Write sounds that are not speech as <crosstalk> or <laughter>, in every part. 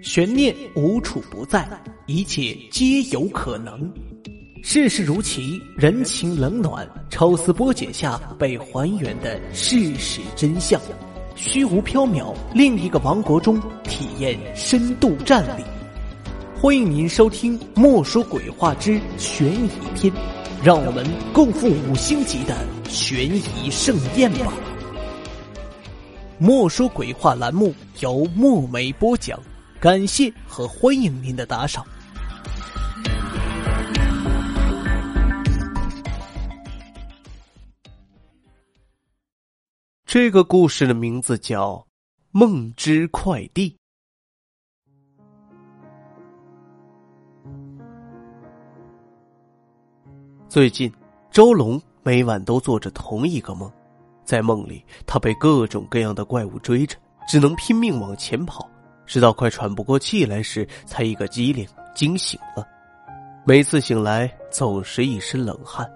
悬念无处不在，一切皆有可能。世事如棋，人情冷暖，抽丝剥茧下被还原的事实真相。虚无缥缈，另一个王国中体验深度战力。欢迎您收听《莫说鬼话之悬疑篇》，让我们共赴五星级的悬疑盛宴吧。莫说鬼话栏目由墨梅播讲。感谢和欢迎您的打赏。这个故事的名字叫《梦之快递》。最近，周龙每晚都做着同一个梦，在梦里，他被各种各样的怪物追着，只能拼命往前跑。直到快喘不过气来时，才一个机灵惊醒了。每次醒来，总是一身冷汗。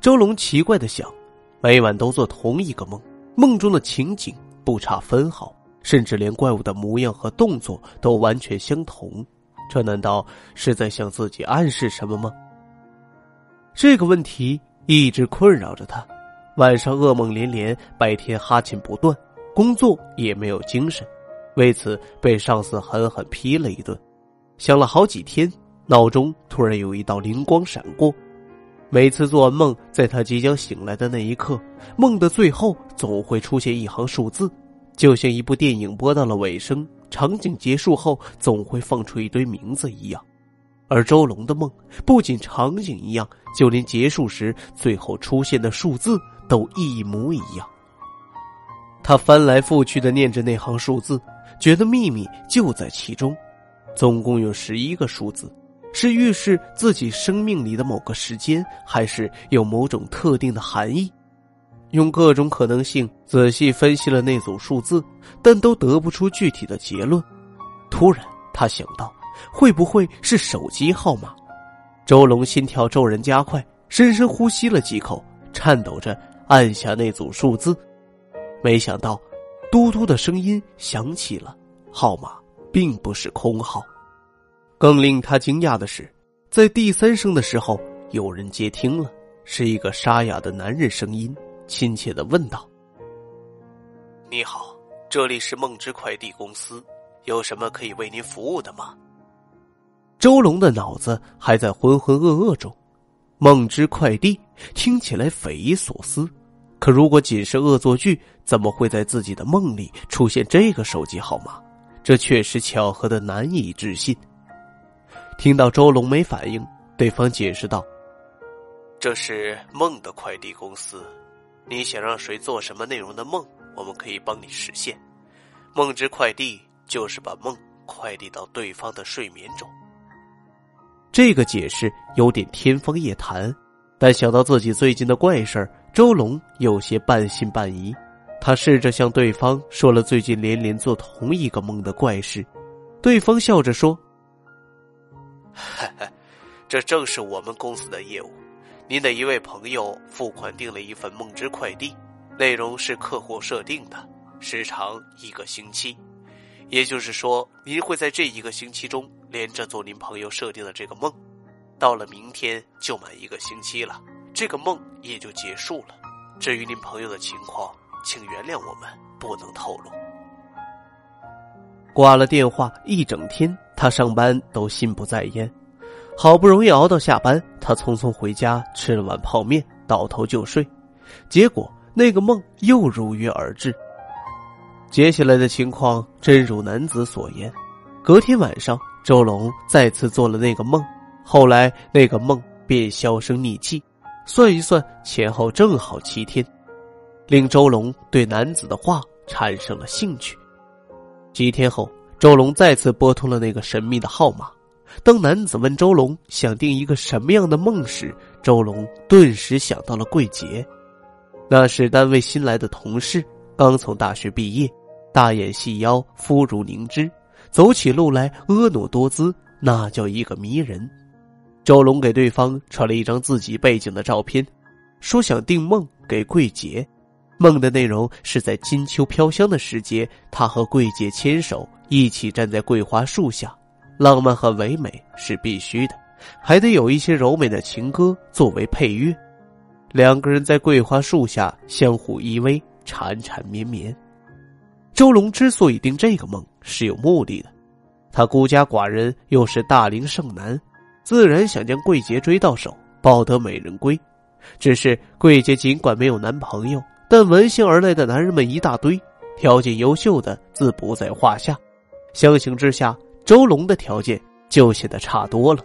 周龙奇怪的想：每晚都做同一个梦，梦中的情景不差分毫，甚至连怪物的模样和动作都完全相同。这难道是在向自己暗示什么吗？这个问题一直困扰着他。晚上噩梦连连，白天哈欠不断，工作也没有精神。为此被上司狠狠批了一顿，想了好几天，脑中突然有一道灵光闪过。每次做完梦，在他即将醒来的那一刻，梦的最后总会出现一行数字，就像一部电影播到了尾声，场景结束后总会放出一堆名字一样。而周龙的梦不仅场景一样，就连结束时最后出现的数字都一模一样。他翻来覆去的念着那行数字。觉得秘密就在其中，总共有十一个数字，是预示自己生命里的某个时间，还是有某种特定的含义？用各种可能性仔细分析了那组数字，但都得不出具体的结论。突然，他想到，会不会是手机号码？周龙心跳骤然加快，深深呼吸了几口，颤抖着按下那组数字，没想到。嘟嘟的声音响起了，号码并不是空号。更令他惊讶的是，在第三声的时候，有人接听了，是一个沙哑的男人声音，亲切的问道：“你好，这里是梦之快递公司，有什么可以为您服务的吗？”周龙的脑子还在浑浑噩噩中，梦之快递听起来匪夷所思。可如果仅是恶作剧，怎么会在自己的梦里出现这个手机号码？这确实巧合的难以置信。听到周龙没反应，对方解释道：“这是梦的快递公司，你想让谁做什么内容的梦，我们可以帮你实现。梦之快递就是把梦快递到对方的睡眠中。”这个解释有点天方夜谭，但想到自己最近的怪事儿。周龙有些半信半疑，他试着向对方说了最近连连做同一个梦的怪事，对方笑着说：“ <laughs> 这正是我们公司的业务。您的一位朋友付款订了一份梦之快递，内容是客户设定的，时长一个星期，也就是说，您会在这一个星期中连着做您朋友设定的这个梦，到了明天就满一个星期了。”这个梦也就结束了。至于您朋友的情况，请原谅我们不能透露。挂了电话，一整天他上班都心不在焉。好不容易熬到下班，他匆匆回家吃了碗泡面，倒头就睡。结果那个梦又如约而至。接下来的情况真如男子所言。隔天晚上，周龙再次做了那个梦，后来那个梦便销声匿迹。算一算，前后正好七天，令周龙对男子的话产生了兴趣。几天后，周龙再次拨通了那个神秘的号码。当男子问周龙想定一个什么样的梦时，周龙顿时想到了桂杰，那是单位新来的同事，刚从大学毕业，大眼细腰，肤如凝脂，走起路来婀娜多姿，那叫一个迷人。周龙给对方传了一张自己背景的照片，说想定梦给桂姐。梦的内容是在金秋飘香的时节，他和桂姐牵手，一起站在桂花树下，浪漫和唯美是必须的，还得有一些柔美的情歌作为配乐。两个人在桂花树下相互依偎，缠缠绵绵。周龙之所以定这个梦是有目的的，他孤家寡人，又是大龄剩男，自然想将桂杰追到手，抱得美人归。只是桂杰尽管没有男朋友，但闻讯而来的男人们一大堆，条件优秀的自不在话下。相形之下，周龙的条件就显得差多了。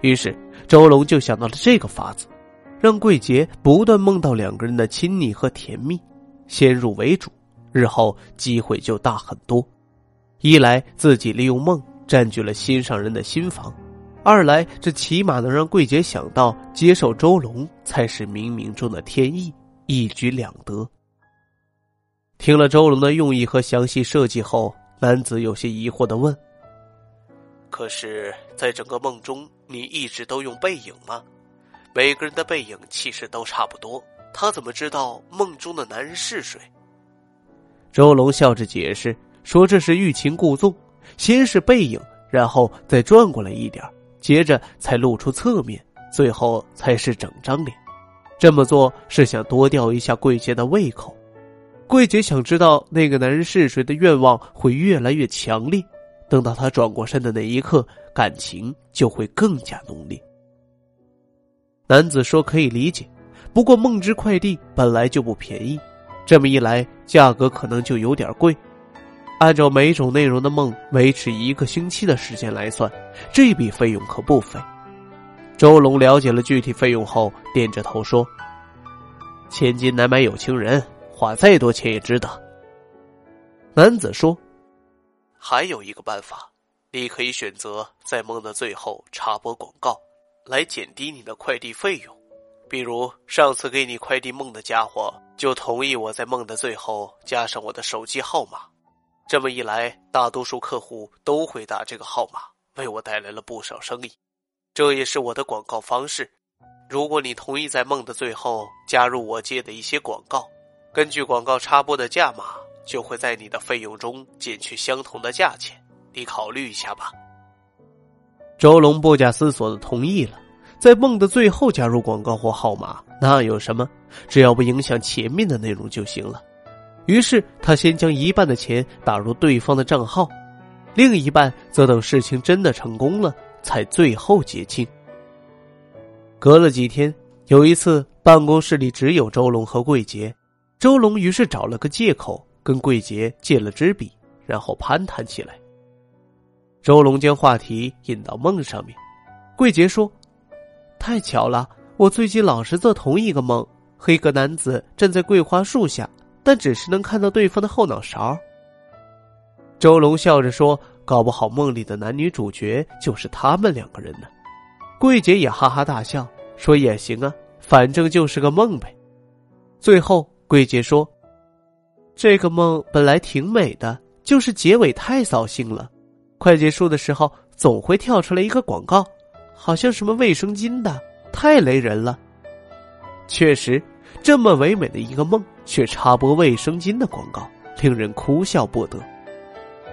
于是周龙就想到了这个法子，让桂杰不断梦到两个人的亲昵和甜蜜，先入为主。日后机会就大很多，一来自己利用梦占据了心上人的心房，二来这起码能让桂姐想到接受周龙才是冥冥中的天意，一举两得。听了周龙的用意和详细设计后，男子有些疑惑的问：“可是，在整个梦中，你一直都用背影吗？每个人的背影气势都差不多，他怎么知道梦中的男人是谁？”周龙笑着解释说：“这是欲擒故纵，先是背影，然后再转过来一点，接着才露出侧面，最后才是整张脸。这么做是想多吊一下桂姐的胃口。桂姐想知道那个男人是谁的愿望会越来越强烈。等到他转过身的那一刻，感情就会更加浓烈。”男子说：“可以理解，不过梦之快递本来就不便宜。”这么一来，价格可能就有点贵。按照每种内容的梦维持一个星期的时间来算，这笔费用可不菲。周龙了解了具体费用后，点着头说：“千金难买有情人，花再多钱也值得。”男子说：“还有一个办法，你可以选择在梦的最后插播广告，来减低你的快递费用。比如上次给你快递梦的家伙。”就同意我在梦的最后加上我的手机号码，这么一来，大多数客户都会打这个号码，为我带来了不少生意。这也是我的广告方式。如果你同意在梦的最后加入我接的一些广告，根据广告插播的价码，就会在你的费用中减去相同的价钱。你考虑一下吧。周龙不假思索的同意了，在梦的最后加入广告或号码。那有什么？只要不影响前面的内容就行了。于是他先将一半的钱打入对方的账号，另一半则等事情真的成功了才最后结清。隔了几天，有一次办公室里只有周龙和桂杰，周龙于是找了个借口跟桂杰借了支笔，然后攀谈起来。周龙将话题引到梦上面，桂杰说：“太巧了。”我最近老是做同一个梦，和一个男子站在桂花树下，但只是能看到对方的后脑勺。周龙笑着说：“搞不好梦里的男女主角就是他们两个人呢。”桂姐也哈哈大笑说：“也行啊，反正就是个梦呗。”最后，桂姐说：“这个梦本来挺美的，就是结尾太扫兴了，快结束的时候总会跳出来一个广告，好像什么卫生巾的。”太雷人了，确实，这么唯美的一个梦，却插播卫生巾的广告，令人哭笑不得。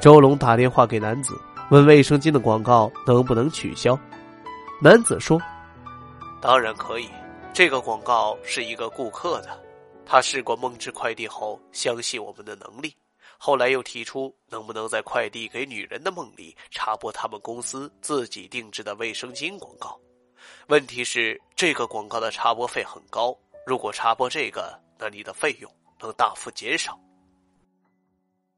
周龙打电话给男子，问卫生巾的广告能不能取消。男子说：“当然可以，这个广告是一个顾客的，他试过梦之快递后，相信我们的能力，后来又提出能不能在快递给女人的梦里插播他们公司自己定制的卫生巾广告。”问题是，这个广告的插播费很高。如果插播这个，那你的费用能大幅减少。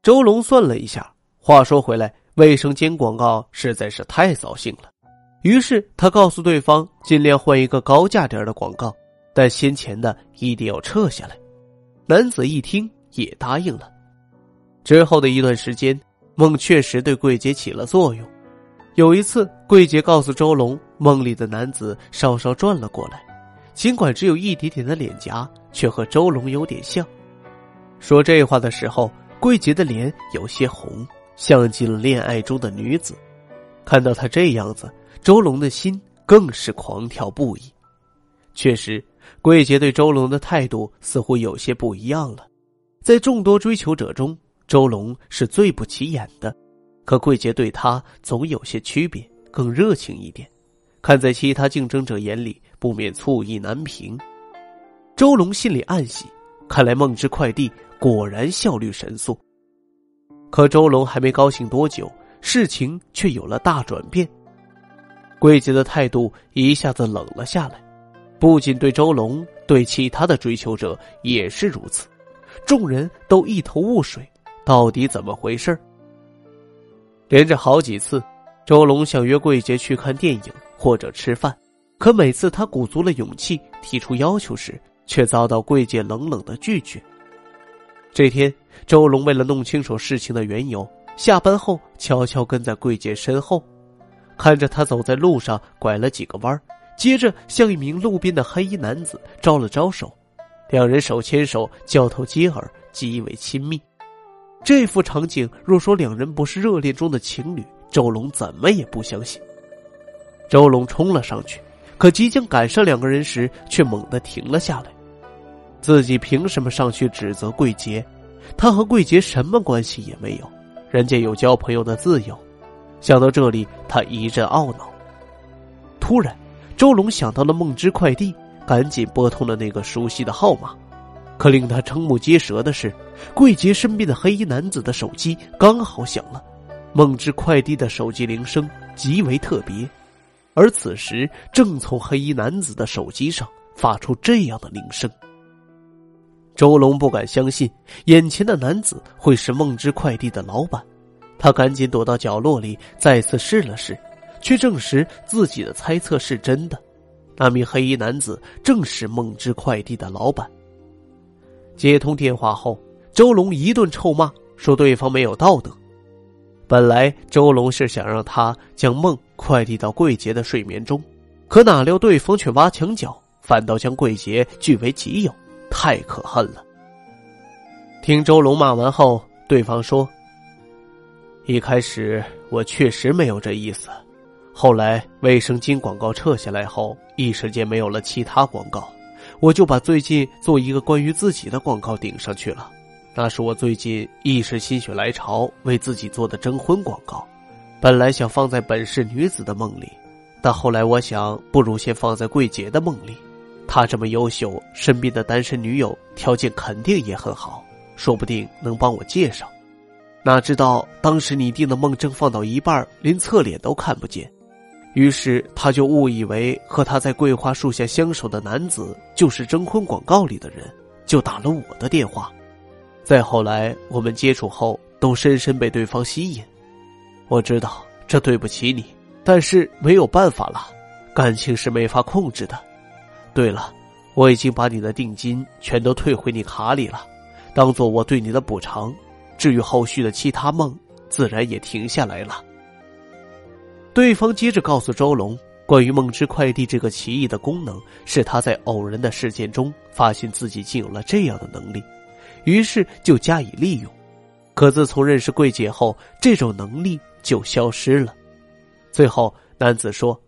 周龙算了一下，话说回来，卫生间广告实在是太扫兴了。于是他告诉对方，尽量换一个高价点的广告，但先前的一定要撤下来。男子一听，也答应了。之后的一段时间，梦确实对桂姐起了作用。有一次，桂姐告诉周龙，梦里的男子稍稍转了过来，尽管只有一点点的脸颊，却和周龙有点像。说这话的时候，桂杰的脸有些红，像极了恋爱中的女子。看到他这样子，周龙的心更是狂跳不已。确实，桂杰对周龙的态度似乎有些不一样了。在众多追求者中，周龙是最不起眼的。可桂杰对他总有些区别，更热情一点，看在其他竞争者眼里，不免醋意难平。周龙心里暗喜，看来梦之快递果然效率神速。可周龙还没高兴多久，事情却有了大转变。桂姐的态度一下子冷了下来，不仅对周龙，对其他的追求者也是如此。众人都一头雾水，到底怎么回事连着好几次，周龙想约桂姐去看电影或者吃饭，可每次他鼓足了勇气提出要求时，却遭到桂姐冷冷的拒绝。这天，周龙为了弄清楚事情的缘由，下班后悄悄跟在桂姐身后，看着她走在路上拐了几个弯接着向一名路边的黑衣男子招了招手，两人手牵手，交头接耳，极为亲密。这幅场景若说两人不是热恋中的情侣，周龙怎么也不相信。周龙冲了上去，可即将赶上两个人时，却猛地停了下来。自己凭什么上去指责桂杰？他和桂杰什么关系也没有，人家有交朋友的自由。想到这里，他一阵懊恼。突然，周龙想到了梦之快递，赶紧拨通了那个熟悉的号码。可令他瞠目结舌的是，桂杰身边的黑衣男子的手机刚好响了。梦之快递的手机铃声极为特别，而此时正从黑衣男子的手机上发出这样的铃声。周龙不敢相信眼前的男子会是梦之快递的老板，他赶紧躲到角落里，再次试了试，却证实自己的猜测是真的。那名黑衣男子正是梦之快递的老板。接通电话后，周龙一顿臭骂，说对方没有道德。本来周龙是想让他将梦快递到桂杰的睡眠中，可哪料对方却挖墙脚，反倒将桂杰据为己有。太可恨了！听周龙骂完后，对方说：“一开始我确实没有这意思，后来卫生巾广告撤下来后，一时间没有了其他广告，我就把最近做一个关于自己的广告顶上去了。那是我最近一时心血来潮为自己做的征婚广告，本来想放在本市女子的梦里，但后来我想，不如先放在桂姐的梦里。”他这么优秀，身边的单身女友条件肯定也很好，说不定能帮我介绍。哪知道当时你定的梦正放到一半，连侧脸都看不见，于是他就误以为和他在桂花树下相守的男子就是征婚广告里的人，就打了我的电话。再后来我们接触后，都深深被对方吸引。我知道这对不起你，但是没有办法了，感情是没法控制的。对了，我已经把你的定金全都退回你卡里了，当做我对你的补偿。至于后续的其他梦，自然也停下来了。对方接着告诉周龙，关于梦之快递这个奇异的功能，是他在偶然的事件中发现自己竟有了这样的能力，于是就加以利用。可自从认识桂姐后，这种能力就消失了。最后，男子说。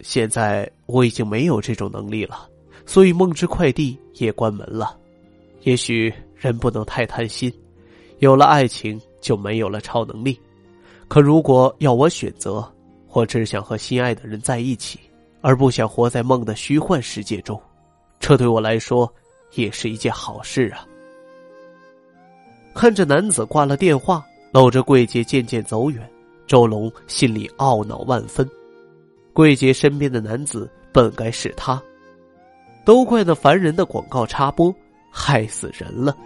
现在我已经没有这种能力了，所以梦之快递也关门了。也许人不能太贪心，有了爱情就没有了超能力。可如果要我选择，我只想和心爱的人在一起，而不想活在梦的虚幻世界中。这对我来说也是一件好事啊。看着男子挂了电话，搂着桂姐渐渐走远，周龙心里懊恼万分。桂姐身边的男子本该是他，都怪那烦人的广告插播，害死人了。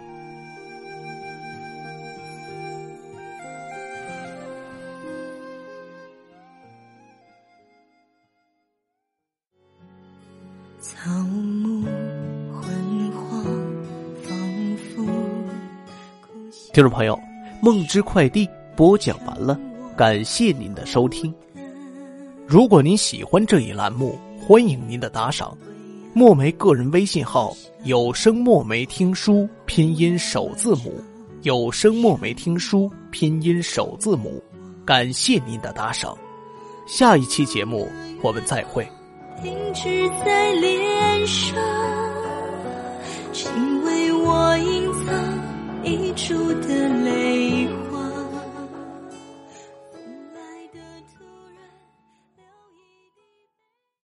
草木昏黄，仿佛。听众朋友，《梦之快递》播讲完了，感谢您的收听。如果您喜欢这一栏目，欢迎您的打赏。墨梅个人微信号：有声墨梅听书拼音首字母，有声墨梅听书拼音首字母。感谢您的打赏，下一期节目我们再会。停止在脸上，请为我隐藏溢出的泪花